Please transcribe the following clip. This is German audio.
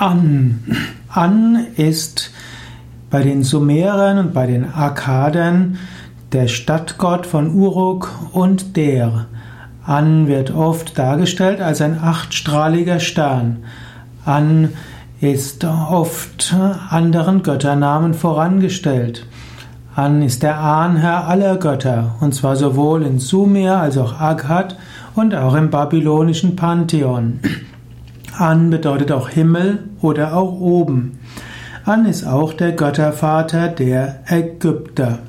An. An ist bei den Sumerern und bei den Akkadern der Stadtgott von Uruk und Der. An wird oft dargestellt als ein achtstrahliger Stern. An ist oft anderen Götternamen vorangestellt. An ist der Ahnherr aller Götter, und zwar sowohl in Sumer als auch Akkad und auch im babylonischen Pantheon. An bedeutet auch Himmel oder auch oben. An ist auch der Göttervater der Ägypter.